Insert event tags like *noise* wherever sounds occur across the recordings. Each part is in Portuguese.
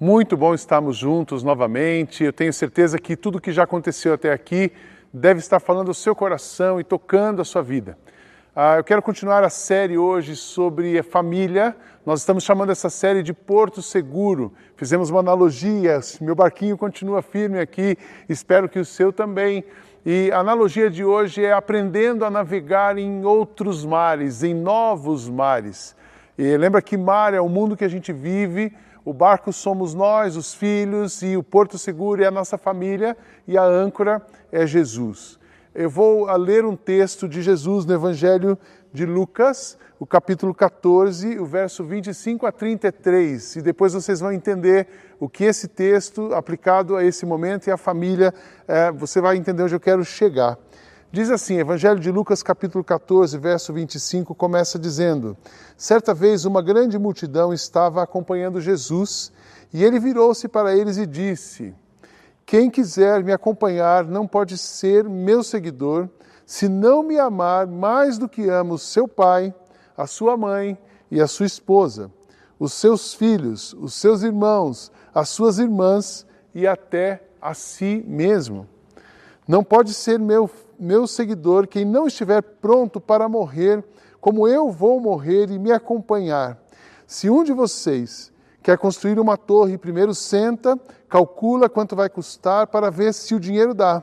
Muito bom estarmos juntos novamente. Eu tenho certeza que tudo que já aconteceu até aqui deve estar falando ao seu coração e tocando a sua vida. Ah, eu quero continuar a série hoje sobre família. Nós estamos chamando essa série de Porto Seguro. Fizemos uma analogia. Meu barquinho continua firme aqui. Espero que o seu também. E a analogia de hoje é aprendendo a navegar em outros mares, em novos mares. E lembra que mar é o mundo que a gente vive o barco somos nós, os filhos, e o porto seguro é a nossa família, e a âncora é Jesus. Eu vou ler um texto de Jesus no Evangelho de Lucas, o capítulo 14, o verso 25 a 33, e depois vocês vão entender o que esse texto, aplicado a esse momento e a família, é, você vai entender onde eu quero chegar. Diz assim, Evangelho de Lucas, capítulo 14, verso 25, começa dizendo: Certa vez uma grande multidão estava acompanhando Jesus, e ele virou-se para eles e disse: Quem quiser me acompanhar não pode ser meu seguidor, se não me amar mais do que ama o seu pai, a sua mãe e a sua esposa, os seus filhos, os seus irmãos, as suas irmãs e até a si mesmo. Não pode ser meu meu seguidor quem não estiver pronto para morrer, como eu vou morrer e me acompanhar. Se um de vocês quer construir uma torre, primeiro senta, calcula quanto vai custar para ver se o dinheiro dá.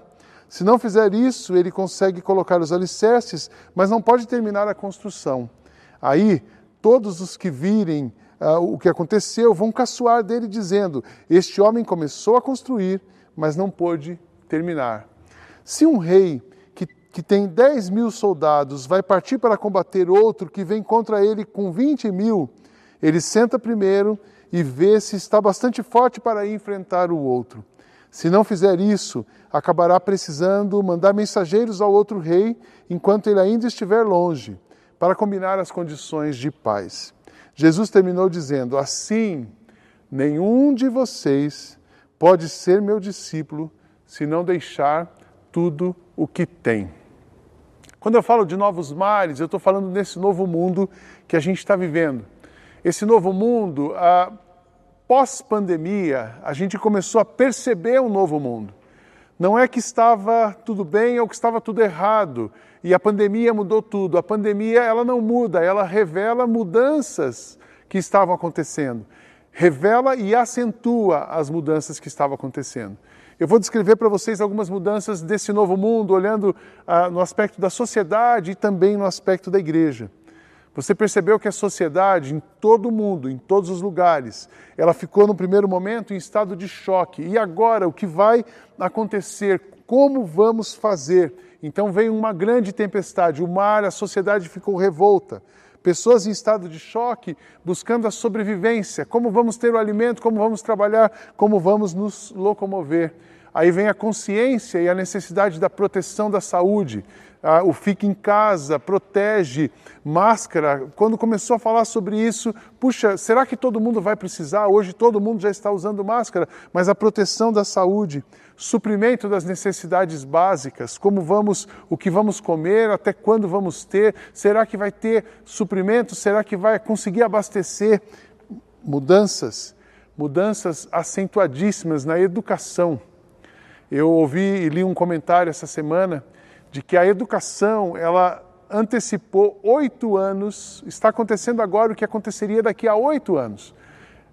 Se não fizer isso, ele consegue colocar os alicerces, mas não pode terminar a construção. Aí, todos os que virem uh, o que aconteceu vão caçoar dele, dizendo: Este homem começou a construir, mas não pôde terminar. Se um rei que tem 10 mil soldados vai partir para combater outro que vem contra ele com 20 mil, ele senta primeiro e vê se está bastante forte para enfrentar o outro. Se não fizer isso, acabará precisando mandar mensageiros ao outro rei enquanto ele ainda estiver longe, para combinar as condições de paz. Jesus terminou dizendo: Assim, nenhum de vocês pode ser meu discípulo se não deixar tudo o que tem. Quando eu falo de novos mares, eu estou falando desse novo mundo que a gente está vivendo. Esse novo mundo, pós-pandemia, a gente começou a perceber um novo mundo. Não é que estava tudo bem ou que estava tudo errado e a pandemia mudou tudo. A pandemia ela não muda, ela revela mudanças que estavam acontecendo. Revela e acentua as mudanças que estavam acontecendo. Eu vou descrever para vocês algumas mudanças desse novo mundo, olhando ah, no aspecto da sociedade e também no aspecto da igreja. Você percebeu que a sociedade, em todo o mundo, em todos os lugares, ela ficou no primeiro momento em estado de choque. E agora, o que vai acontecer? Como vamos fazer? Então veio uma grande tempestade, o mar, a sociedade ficou revolta pessoas em estado de choque, buscando a sobrevivência. Como vamos ter o alimento, como vamos trabalhar, como vamos nos locomover. Aí vem a consciência e a necessidade da proteção da saúde. Ah, o fique em casa, protege, máscara. Quando começou a falar sobre isso, puxa, será que todo mundo vai precisar? Hoje todo mundo já está usando máscara, mas a proteção da saúde suprimento das necessidades básicas, como vamos, o que vamos comer, até quando vamos ter, será que vai ter suprimento, será que vai conseguir abastecer? Mudanças, mudanças acentuadíssimas na educação. Eu ouvi e li um comentário essa semana de que a educação, ela antecipou oito anos, está acontecendo agora o que aconteceria daqui a oito anos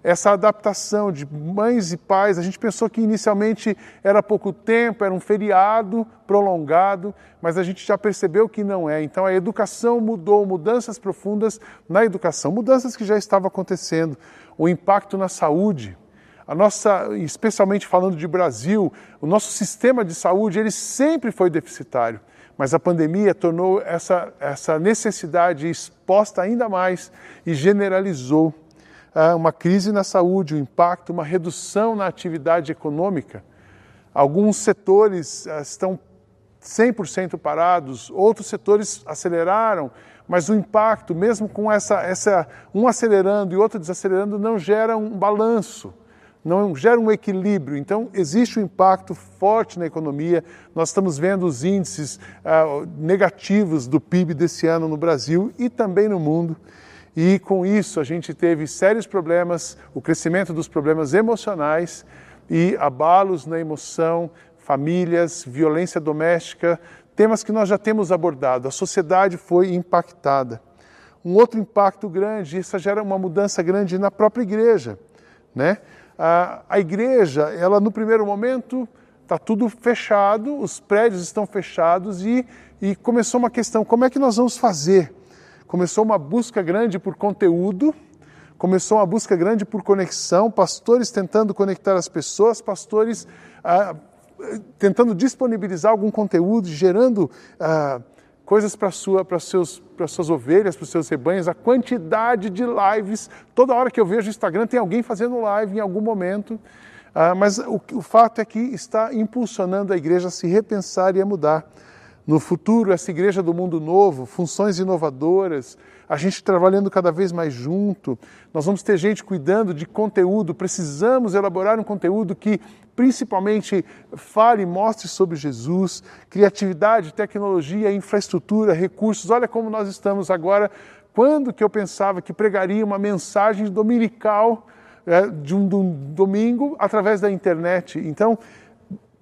essa adaptação de mães e pais. A gente pensou que inicialmente era pouco tempo, era um feriado prolongado, mas a gente já percebeu que não é. Então a educação mudou, mudanças profundas na educação, mudanças que já estavam acontecendo, o impacto na saúde. A nossa, especialmente falando de Brasil, o nosso sistema de saúde ele sempre foi deficitário, mas a pandemia tornou essa, essa necessidade exposta ainda mais e generalizou uma crise na saúde, um impacto, uma redução na atividade econômica. Alguns setores ah, estão 100% parados, outros setores aceleraram, mas o impacto, mesmo com essa, essa um acelerando e outro desacelerando, não gera um balanço, não gera um equilíbrio. Então, existe um impacto forte na economia. Nós estamos vendo os índices uh, negativos do PIB desse ano no Brasil e também no mundo. E com isso a gente teve sérios problemas, o crescimento dos problemas emocionais e abalos na emoção, famílias, violência doméstica, temas que nós já temos abordado. A sociedade foi impactada. Um outro impacto grande, isso gera uma mudança grande na própria igreja. Né? A, igreja, ela no primeiro momento está tudo fechado, os prédios estão fechados e, e começou uma questão: como é que nós vamos fazer? Começou uma busca grande por conteúdo, começou uma busca grande por conexão, pastores tentando conectar as pessoas, pastores ah, tentando disponibilizar algum conteúdo, gerando ah, coisas para sua, para seus, para suas ovelhas, para os seus rebanhos, a quantidade de lives. Toda hora que eu vejo o Instagram tem alguém fazendo live em algum momento. Ah, mas o, o fato é que está impulsionando a igreja a se repensar e a mudar. No futuro, essa igreja do mundo novo, funções inovadoras, a gente trabalhando cada vez mais junto, nós vamos ter gente cuidando de conteúdo, precisamos elaborar um conteúdo que principalmente fale e mostre sobre Jesus, criatividade, tecnologia, infraestrutura, recursos. Olha como nós estamos agora. Quando que eu pensava que pregaria uma mensagem dominical é, de, um, de um domingo através da internet. Então,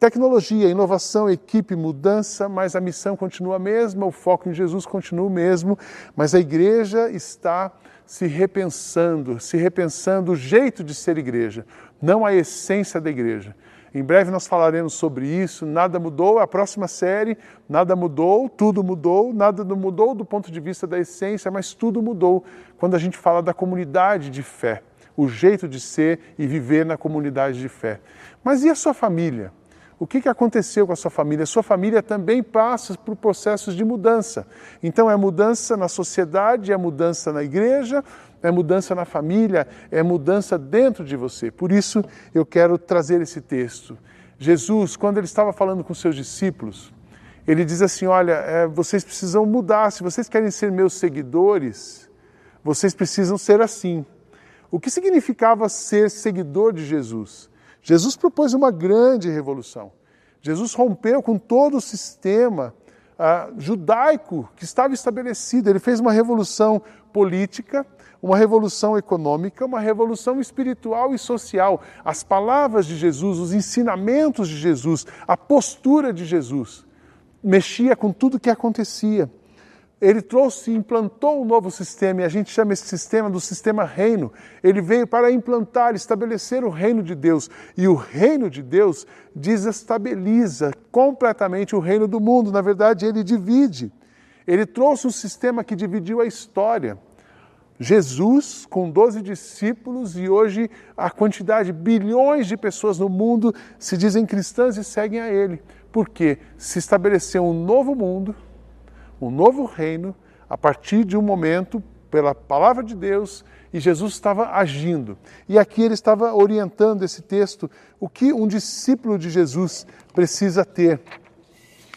tecnologia, inovação, equipe, mudança, mas a missão continua a mesma, o foco em Jesus continua o mesmo, mas a igreja está se repensando, se repensando o jeito de ser igreja, não a essência da igreja. Em breve nós falaremos sobre isso. Nada mudou, a próxima série, nada mudou, tudo mudou, nada mudou do ponto de vista da essência, mas tudo mudou quando a gente fala da comunidade de fé o jeito de ser e viver na comunidade de fé. Mas e a sua família? O que, aconteceu com a sua família? Sua família também passa por processos de mudança. Então, é mudança na sociedade, é mudança na igreja, é mudança na família, é mudança dentro de você. Por isso, eu quero trazer esse texto. Jesus, quando ele estava falando com seus discípulos, ele diz assim: Olha, é, vocês precisam mudar, se vocês querem ser meus seguidores, vocês precisam ser assim. O que significava ser seguidor de Jesus? Jesus propôs uma grande revolução. Jesus rompeu com todo o sistema uh, judaico que estava estabelecido. Ele fez uma revolução política, uma revolução econômica, uma revolução espiritual e social. As palavras de Jesus, os ensinamentos de Jesus, a postura de Jesus mexia com tudo o que acontecia ele trouxe e implantou um novo sistema, e a gente chama esse sistema do sistema reino. Ele veio para implantar, estabelecer o reino de Deus. E o reino de Deus desestabiliza completamente o reino do mundo. Na verdade, ele divide. Ele trouxe um sistema que dividiu a história. Jesus com 12 discípulos e hoje a quantidade, bilhões de pessoas no mundo se dizem cristãs e seguem a Ele. Porque se estabeleceu um novo mundo um novo reino a partir de um momento pela palavra de Deus e Jesus estava agindo. E aqui ele estava orientando esse texto o que um discípulo de Jesus precisa ter,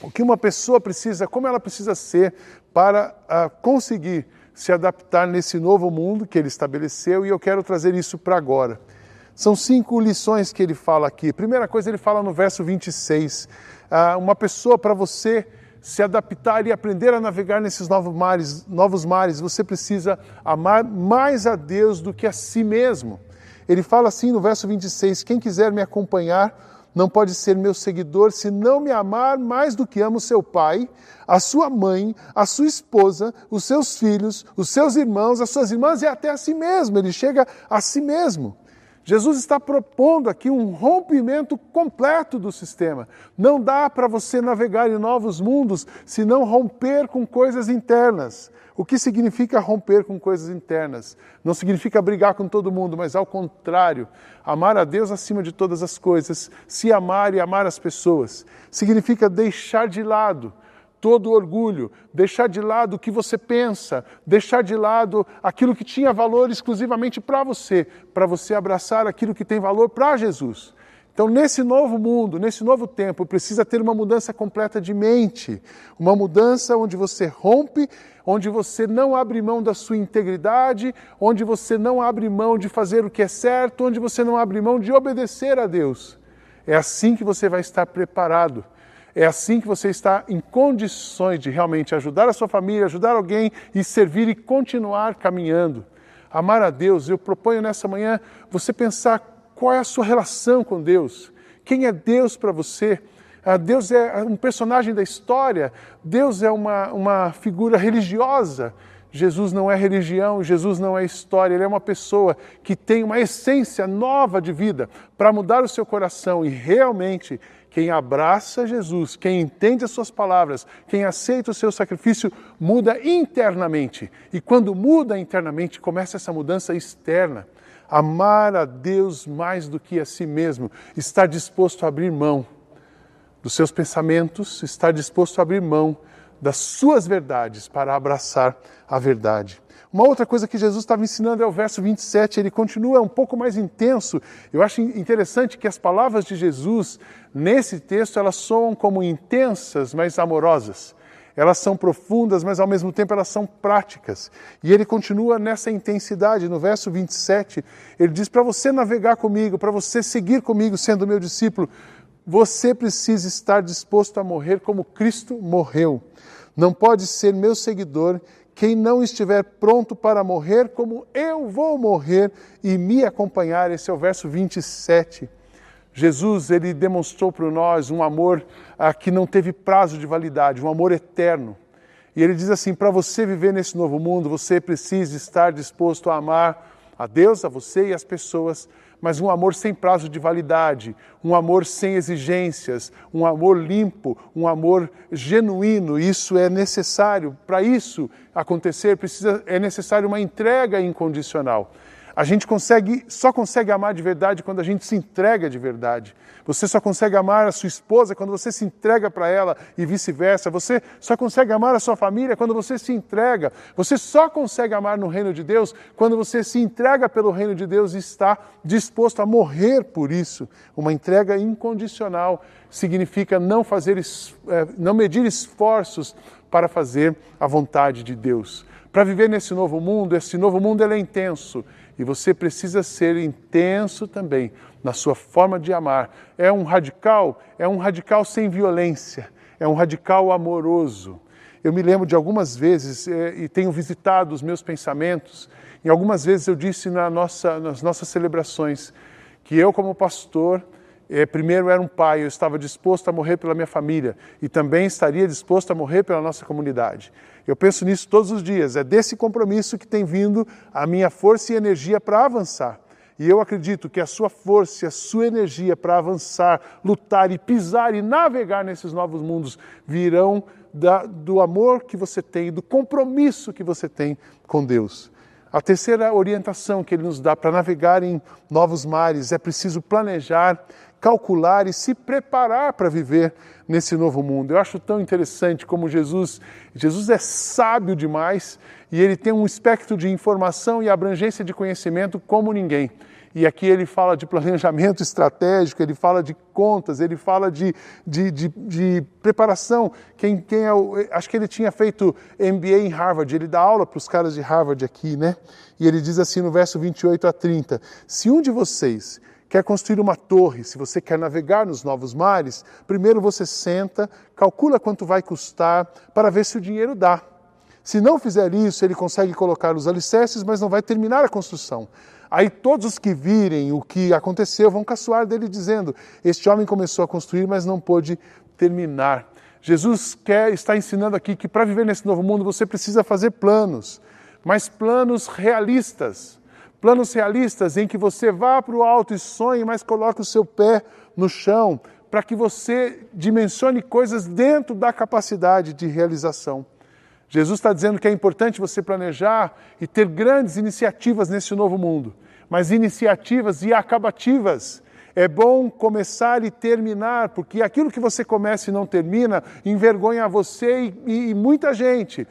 o que uma pessoa precisa, como ela precisa ser para uh, conseguir se adaptar nesse novo mundo que ele estabeleceu e eu quero trazer isso para agora. São cinco lições que ele fala aqui. Primeira coisa, ele fala no verso 26. Uh, uma pessoa para você se adaptar e aprender a navegar nesses novos mares, novos mares, você precisa amar mais a Deus do que a si mesmo. Ele fala assim no verso 26: Quem quiser me acompanhar não pode ser meu seguidor se não me amar mais do que ama o seu pai, a sua mãe, a sua esposa, os seus filhos, os seus irmãos, as suas irmãs e até a si mesmo. Ele chega a si mesmo. Jesus está propondo aqui um rompimento completo do sistema. Não dá para você navegar em novos mundos se não romper com coisas internas. O que significa romper com coisas internas? Não significa brigar com todo mundo, mas ao contrário, amar a Deus acima de todas as coisas, se amar e amar as pessoas. Significa deixar de lado todo orgulho, deixar de lado o que você pensa, deixar de lado aquilo que tinha valor exclusivamente para você, para você abraçar aquilo que tem valor para Jesus. Então, nesse novo mundo, nesse novo tempo, precisa ter uma mudança completa de mente, uma mudança onde você rompe, onde você não abre mão da sua integridade, onde você não abre mão de fazer o que é certo, onde você não abre mão de obedecer a Deus. É assim que você vai estar preparado É assim que você está em condições de realmente ajudar a sua família, ajudar alguém e servir e continuar caminhando. Amar a Deus, eu proponho nessa manhã você pensar qual é a sua relação com Deus. Quem é Deus para você? Ah, Deus é um personagem da história, Deus é uma, uma figura religiosa. Jesus não é religião, Jesus não é história, ele é uma pessoa que tem uma essência nova de vida para mudar o seu coração e realmente quem abraça Jesus, quem entende as suas palavras, quem aceita o seu sacrifício, muda internamente. E quando muda internamente, começa essa mudança externa. Amar a Deus mais do que a si mesmo, estar disposto a abrir mão dos seus pensamentos, estar disposto a abrir mão das suas verdades para abraçar a verdade. Uma outra coisa que Jesus estava ensinando é o verso 27, ele continua um pouco mais intenso. Eu acho interessante que as palavras de Jesus nesse texto elas soam como intensas, mas amorosas. Elas são profundas, mas ao mesmo tempo elas são práticas. E ele continua nessa intensidade. No verso 27, ele diz: Para você navegar comigo, para você seguir comigo sendo meu discípulo, você precisa estar disposto a morrer como Cristo morreu. Não pode ser meu seguidor quem não estiver pronto para morrer como eu vou morrer e me acompanhar. Esse é o verso 27. Jesus, ele demonstrou para nós um amor ah, que não teve prazo de validade, um amor eterno. E ele diz assim: para você viver nesse novo mundo, você precisa estar disposto a amar a Deus, a você e as pessoas mas um amor sem prazo de validade, um amor sem exigências, um amor limpo, um amor genuíno. Isso é necessário. Para isso acontecer, precisa, é necessário uma entrega incondicional. A gente consegue, só consegue amar de verdade quando a gente se entrega de verdade. Você só consegue amar a sua esposa quando você se entrega para ela e vice-versa. Você só consegue amar a sua família quando você se entrega. Você só consegue amar no reino de Deus quando você se entrega pelo reino de Deus e está disposto a morrer por isso. Uma entrega incondicional significa não fazer, é, não medir esforços para fazer a vontade de Deus. Para viver nesse novo mundo, esse novo mundo é intenso e você precisa ser intenso também na sua forma de amar. É um radical, é um radical sem violência, é um radical amoroso. Eu me lembro de algumas vezes, é, e tenho visitado os meus pensamentos, e algumas vezes eu disse na nossa, nas nossas celebrações que eu, como pastor, primeiro era um pai, eu estava disposto a morrer pela minha família e também estaria disposto a morrer pela nossa comunidade. Eu penso nisso todos os dias, é desse compromisso que tem vindo a minha força e energia para avançar. E eu acredito que a sua força e a sua energia para avançar, lutar e pisar e navegar nesses novos mundos virão da, do amor que você tem, do compromisso que você tem com Deus. A terceira orientação que ele nos dá para navegar em novos mares é preciso planejar calcular e se preparar para viver nesse novo mundo. Eu acho tão interessante como Jesus, Jesus é sábio demais e ele tem um espectro de informação e abrangência de conhecimento como ninguém. E aqui ele fala de planejamento estratégico, ele fala de contas, ele fala de, de, de, de preparação. Quem, quem é o, acho que ele tinha feito MBA em Harvard, ele dá aula para os caras de Harvard aqui, né? E ele diz assim no verso 28 a 30: Se um de vocês quer construir uma torre, se você quer navegar nos novos mares, primeiro você senta, calcula quanto vai custar para ver se o dinheiro dá. Se não fizer isso, ele consegue colocar os alicerces, mas não vai terminar a construção. Aí todos os que virem o que aconteceu vão caçoar dele, dizendo: Este homem começou a construir, mas não pôde terminar. Jesus quer, está ensinando aqui que para viver nesse novo mundo você precisa fazer planos, mas planos realistas Planos realistas em que você vá para o alto e sonhe, mas coloque o seu pé no chão, para que você dimensione coisas dentro da capacidade de realização. Jesus está dizendo que é importante você planejar e ter grandes iniciativas nesse novo mundo, mas iniciativas e acabativas. É bom começar e terminar, porque aquilo que você começa e não termina envergonha você e, e muita gente.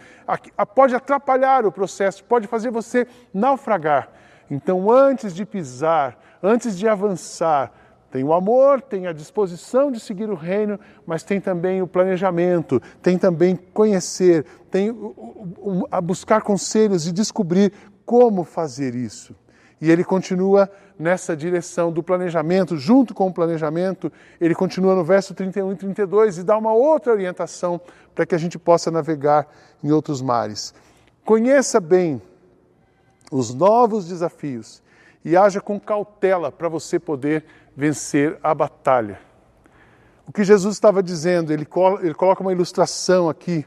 Pode atrapalhar o processo, pode fazer você naufragar. Então, antes de pisar, antes de avançar, tem o amor, tem a disposição de seguir o reino, mas tem também o planejamento, tem também conhecer, tem a buscar conselhos e descobrir como fazer isso. E ele continua nessa direção do planejamento, junto com o planejamento, ele continua no verso 31 e 32 e dá uma outra orientação para que a gente possa navegar em outros mares. Conheça bem os novos desafios e haja com cautela para você poder vencer a batalha. O que Jesus estava dizendo, ele, ele coloca uma ilustração aqui.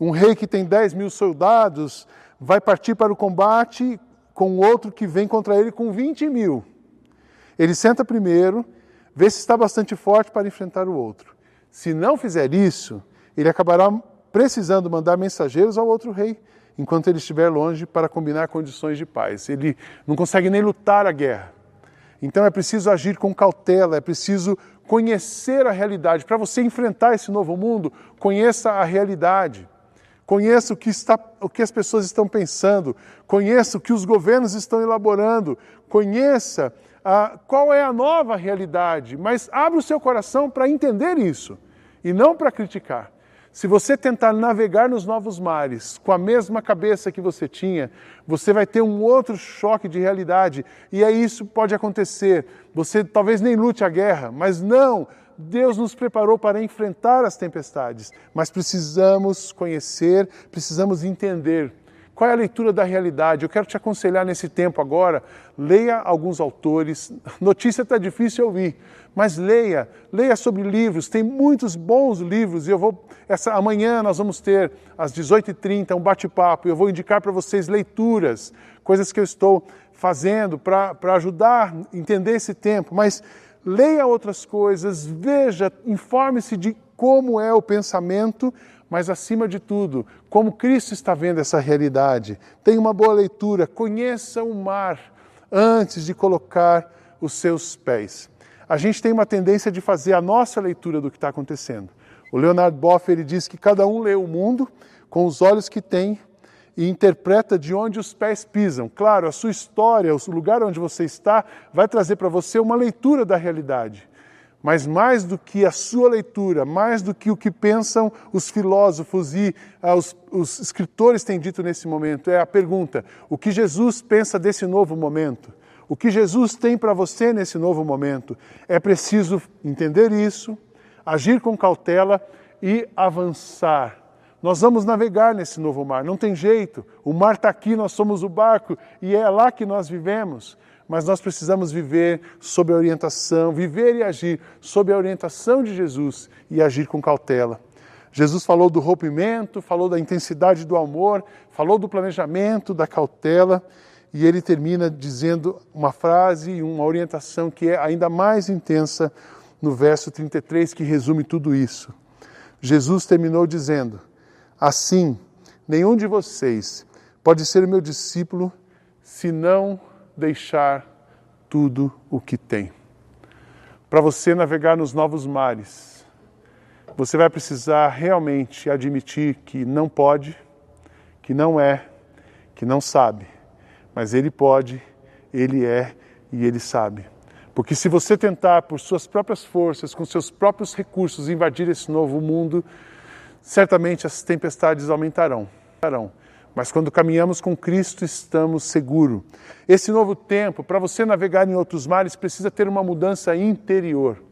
Um rei que tem 10 mil soldados vai partir para o combate com outro que vem contra ele com 20 mil. Ele senta primeiro, vê se está bastante forte para enfrentar o outro. Se não fizer isso, ele acabará precisando mandar mensageiros ao outro rei, enquanto ele estiver longe para combinar condições de paz. Ele não consegue nem lutar a guerra. Então é preciso agir com cautela, é preciso conhecer a realidade. Para você enfrentar esse novo mundo, conheça a realidade. Conheça o que, está, o que as pessoas estão pensando, conheça o que os governos estão elaborando, conheça ah, qual é a nova realidade, mas abra o seu coração para entender isso e não para criticar. Se você tentar navegar nos novos mares com a mesma cabeça que você tinha, você vai ter um outro choque de realidade. E aí isso pode acontecer. Você talvez nem lute a guerra, mas não, Deus nos preparou para enfrentar as tempestades, mas precisamos conhecer, precisamos entender qual é a leitura da realidade. Eu quero te aconselhar nesse tempo agora, leia alguns autores. *laughs* Notícia está difícil ouvir, mas leia, leia sobre livros. Tem muitos bons livros e eu vou essa amanhã nós vamos ter às 18h30 um bate-papo eu vou indicar para vocês leituras, coisas que eu estou fazendo para ajudar a entender esse tempo, mas leia outras coisas, veja, informe-se de como é o pensamento, mas acima de tudo, como Cristo está vendo essa realidade. Tenha uma boa leitura, conheça o mar antes de colocar os seus pés. A gente tem uma tendência de fazer a nossa leitura do que está acontecendo. O Leonard Boff ele diz que cada um lê o mundo com os olhos que tem e interpreta de onde os pés pisam. Claro, a sua história, o lugar onde você está, vai trazer para você uma leitura da realidade. Mas mais do que a sua leitura, mais do que o que pensam os filósofos e ah, os, os escritores têm dito nesse momento, é a pergunta: o que Jesus pensa desse novo momento? O que Jesus tem para você nesse novo momento? É preciso entender isso, agir com cautela e avançar nós vamos navegar nesse novo mar, não tem jeito. O mar está aqui, nós somos o barco e é lá que nós vivemos. Mas nós precisamos viver sob a orientação, viver e agir sob a orientação de Jesus e agir com cautela. Jesus falou do rompimento, falou da intensidade do amor, falou do planejamento, da cautela, e ele termina dizendo uma frase e uma orientação que é ainda mais intensa no verso 33, que resume tudo isso. Jesus terminou dizendo: Assim, nenhum de vocês pode ser meu discípulo se não deixar tudo o que tem. Para você navegar nos novos mares, você vai precisar realmente admitir que não pode, que não é, que não sabe, mas Ele pode, Ele é e Ele sabe. Porque se você tentar, por suas próprias forças, com seus próprios recursos, invadir esse novo mundo, certamente as tempestades aumentarão. Mas quando caminhamos com Cristo, estamos seguros. Esse novo tempo, para você navegar em outros mares, precisa ter uma mudança interior.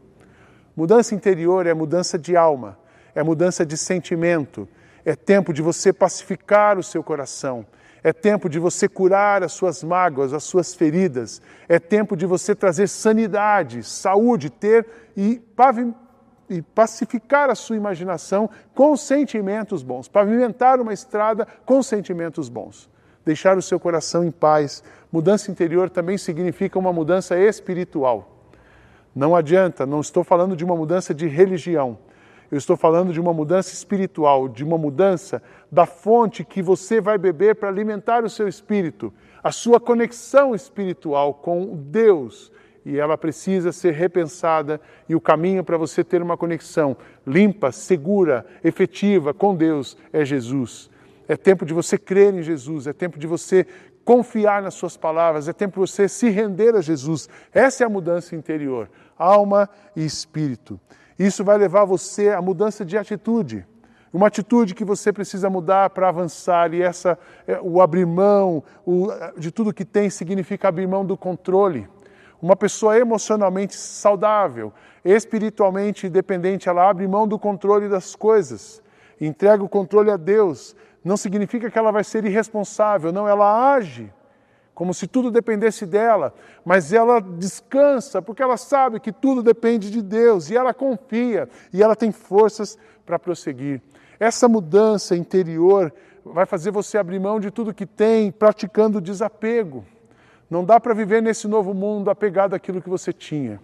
Mudança interior é mudança de alma, é mudança de sentimento, é tempo de você pacificar o seu coração, é tempo de você curar as suas mágoas, as suas feridas, é tempo de você trazer sanidade, saúde, ter e e pacificar a sua imaginação com sentimentos bons, pavimentar uma estrada com sentimentos bons, deixar o seu coração em paz. Mudança interior também significa uma mudança espiritual. Não adianta, não estou falando de uma mudança de religião. Eu estou falando de uma mudança espiritual, de uma mudança da fonte que você vai beber para alimentar o seu espírito, a sua conexão espiritual com Deus, e ela precisa ser repensada e o caminho para você ter uma conexão limpa, segura, efetiva com Deus é Jesus. É tempo de você crer em Jesus, é tempo de você confiar nas suas palavras, é tempo de você se render a Jesus. Essa é a mudança interior, alma e espírito. Isso vai levar você à mudança de atitude. uma atitude que você precisa mudar para avançar, e essa, é, o abrir mão o, de tudo que tem significa abrir mão do controle. Uma pessoa emocionalmente saudável, espiritualmente independente, ela abre mão do controle das coisas, entrega o controle a Deus. Não significa que ela vai ser irresponsável, não, ela age como se tudo dependesse dela, mas ela descansa porque ela sabe que tudo depende de Deus e ela confia e ela tem forças para prosseguir. Essa mudança interior vai fazer você abrir mão de tudo que tem, praticando desapego. Não dá para viver nesse novo mundo apegado àquilo que você tinha.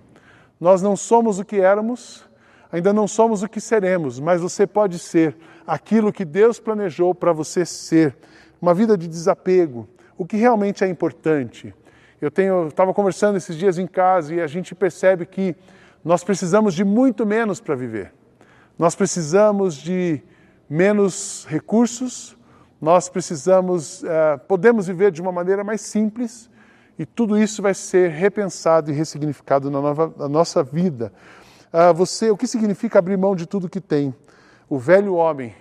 Nós não somos o que éramos, ainda não somos o que seremos, mas você pode ser aquilo que Deus planejou para você ser. Uma vida de desapego, o que realmente é importante. Eu estava conversando esses dias em casa e a gente percebe que nós precisamos de muito menos para viver. Nós precisamos de menos recursos, nós precisamos, uh, podemos viver de uma maneira mais simples e tudo isso vai ser repensado e ressignificado na, nova, na nossa vida. Uh, você, o que significa abrir mão de tudo que tem? O velho homem,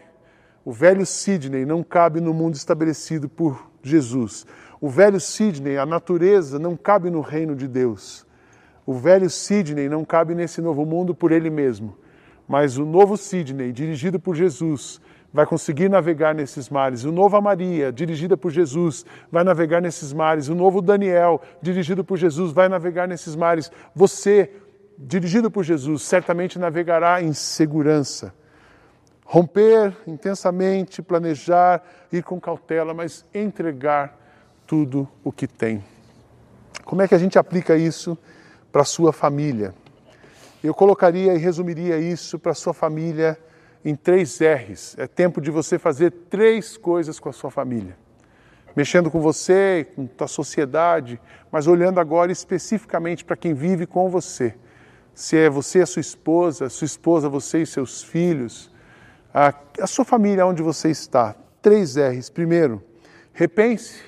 o velho Sidney não cabe no mundo estabelecido por Jesus. O velho Sidney, a natureza, não cabe no reino de Deus. O velho Sidney não cabe nesse novo mundo por ele mesmo. Mas o novo Sidney, dirigido por Jesus, vai conseguir navegar nesses mares. O novo Maria, dirigida por Jesus, vai navegar nesses mares. O novo Daniel, dirigido por Jesus, vai navegar nesses mares. Você, dirigido por Jesus, certamente navegará em segurança. Romper intensamente, planejar, ir com cautela, mas entregar tudo o que tem. Como é que a gente aplica isso para a sua família? Eu colocaria e resumiria isso para a sua família em três R's. É tempo de você fazer três coisas com a sua família. Mexendo com você, com a sociedade, mas olhando agora especificamente para quem vive com você. Se é você, a sua esposa, sua esposa, você e seus filhos, a, a sua família onde você está. Três R's. Primeiro, repense,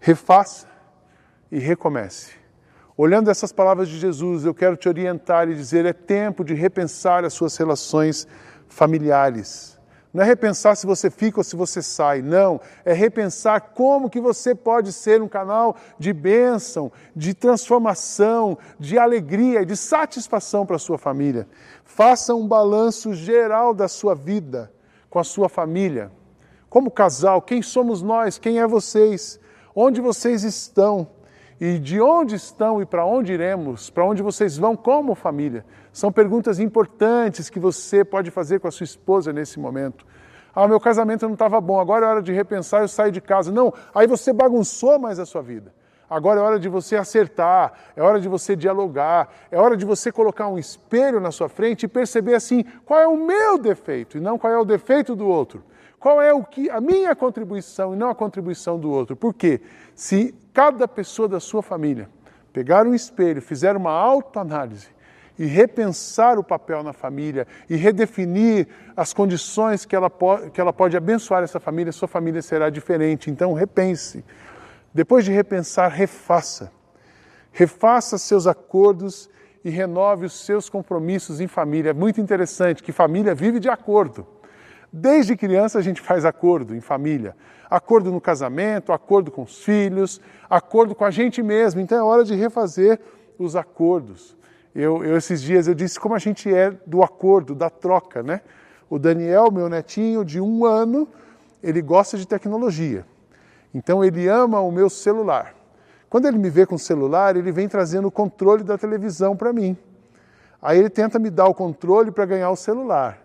refaça e recomece. Olhando essas palavras de Jesus, eu quero te orientar e dizer: é tempo de repensar as suas relações familiares. Não é repensar se você fica ou se você sai, não. É repensar como que você pode ser um canal de bênção, de transformação, de alegria, de satisfação para a sua família. Faça um balanço geral da sua vida com a sua família. Como casal, quem somos nós? Quem é vocês? Onde vocês estão? E de onde estão e para onde iremos? Para onde vocês vão como família? São perguntas importantes que você pode fazer com a sua esposa nesse momento. Ah, meu casamento não estava bom, agora é hora de repensar, eu saio de casa. Não, aí você bagunçou mais a sua vida. Agora é hora de você acertar, é hora de você dialogar, é hora de você colocar um espelho na sua frente e perceber assim, qual é o meu defeito e não qual é o defeito do outro. Qual é o que a minha contribuição e não a contribuição do outro? Por quê? Se cada pessoa da sua família pegar um espelho, fizer uma autoanálise e repensar o papel na família e redefinir as condições que ela, que ela pode abençoar essa família, sua família será diferente. Então, repense. Depois de repensar, refaça. Refaça seus acordos e renove os seus compromissos em família. É muito interessante que família vive de acordo. Desde criança a gente faz acordo em família. Acordo no casamento, acordo com os filhos, acordo com a gente mesmo. Então é hora de refazer os acordos. Eu, eu, esses dias eu disse como a gente é do acordo, da troca, né? O Daniel, meu netinho de um ano, ele gosta de tecnologia. Então ele ama o meu celular. Quando ele me vê com o celular, ele vem trazendo o controle da televisão para mim. Aí ele tenta me dar o controle para ganhar o celular.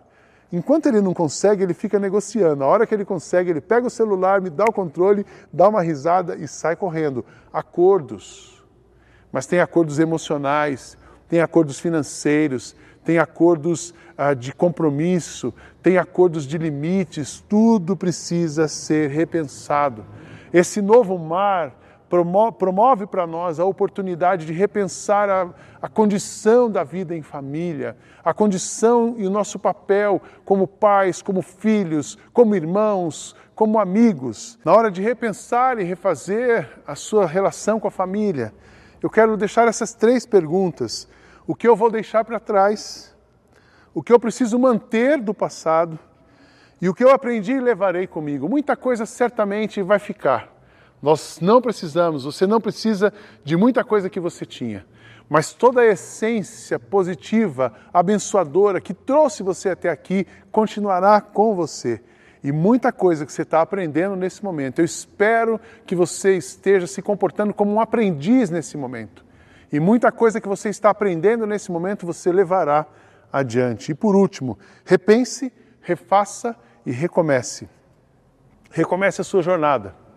Enquanto ele não consegue, ele fica negociando. A hora que ele consegue, ele pega o celular, me dá o controle, dá uma risada e sai correndo. Acordos. Mas tem acordos emocionais, tem acordos financeiros, tem acordos ah, de compromisso, tem acordos de limites, tudo precisa ser repensado. Esse novo mar promove para nós a oportunidade de repensar a, a, condição da vida em família, a condição e o nosso papel como pais, como filhos, como irmãos, como amigos. Na hora de repensar e refazer a sua relação com a família, eu quero deixar essas três perguntas o que eu vou deixar para trás, o que eu preciso manter do passado E o que eu aprendi levarei comigo. Muita coisa certamente vai ficar. Nós não precisamos, você não precisa de muita coisa que você tinha. Mas toda a essência positiva, abençoadora que trouxe você até aqui continuará com você. E muita coisa que você está aprendendo nesse momento. Eu espero que você esteja se comportando como um aprendiz nesse momento. E muita coisa que você está aprendendo nesse momento você levará adiante. E por último, repense, refaça e recomece. Recomece a sua jornada.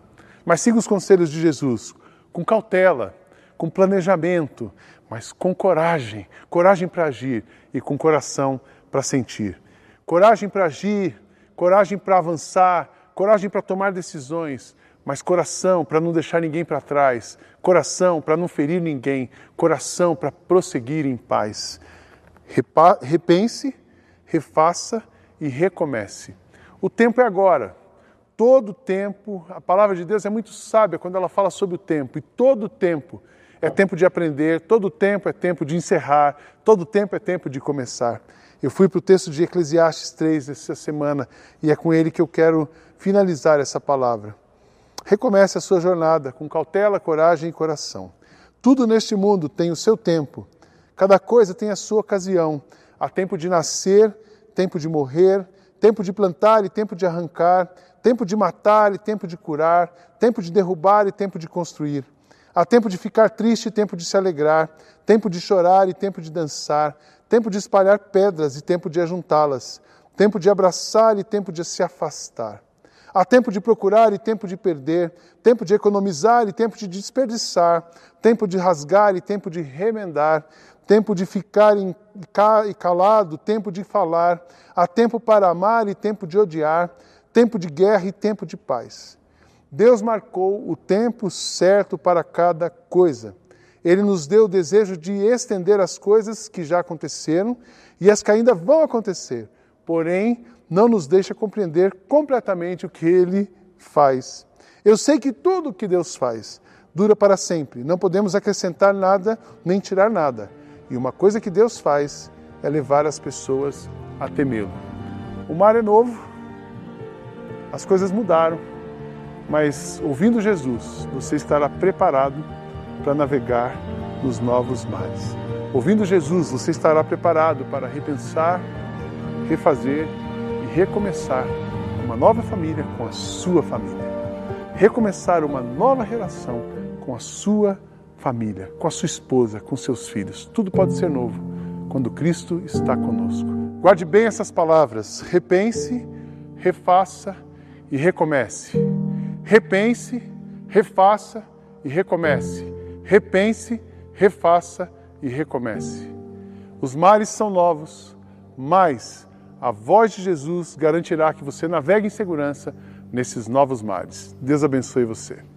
Mas siga os conselhos de Jesus com cautela, com planejamento, mas com coragem coragem para agir e com coração para sentir. Coragem para agir, coragem para avançar, coragem para tomar decisões, mas coração para não deixar ninguém para trás, coração para não ferir ninguém, coração para prosseguir em paz. Repa repense, refaça e recomece. O tempo é agora. Todo tempo, a palavra de Deus é muito sábia quando ela fala sobre o tempo, e todo tempo é tempo de aprender, todo tempo é tempo de encerrar, todo tempo é tempo de começar. Eu fui para o texto de Eclesiastes 3 essa semana e é com ele que eu quero finalizar essa palavra. Recomece a sua jornada com cautela, coragem e coração. Tudo neste mundo tem o seu tempo, cada coisa tem a sua ocasião. Há tempo de nascer, tempo de morrer, tempo de plantar e tempo de arrancar, tempo de matar e tempo de curar, tempo de derrubar e tempo de construir. Há tempo de ficar triste e tempo de se alegrar, tempo de chorar e tempo de dançar, tempo de espalhar pedras e tempo de ajuntá-las, tempo de abraçar e tempo de se afastar. Há tempo de procurar e tempo de perder, tempo de economizar e tempo de desperdiçar, tempo de rasgar e tempo de remendar, tempo de ficar em, calado, tempo de falar, há tempo para amar e tempo de odiar, tempo de guerra e tempo de paz. Deus marcou o tempo certo para cada coisa. Ele nos deu o desejo de estender as coisas que já aconteceram e as que ainda vão acontecer, porém, não nos deixa compreender completamente o que ele faz. Eu sei que tudo o que Deus faz dura para sempre, não podemos acrescentar nada nem tirar nada. E uma coisa que Deus faz é levar as pessoas a temê-lo. O mar é novo, as coisas mudaram, mas ouvindo Jesus, você estará preparado para navegar nos novos mares. Ouvindo Jesus, você estará preparado para repensar, refazer e recomeçar uma nova família com a sua família. Recomeçar uma nova relação com a sua família com a sua esposa, com seus filhos. Tudo pode ser novo quando Cristo está conosco. Guarde bem essas palavras. Repense, refaça e recomece. Repense, refaça e recomece. Repense, refaça e recomece. Os mares são novos, mas a voz de Jesus garantirá que você navegue em segurança nesses novos mares. Deus abençoe você.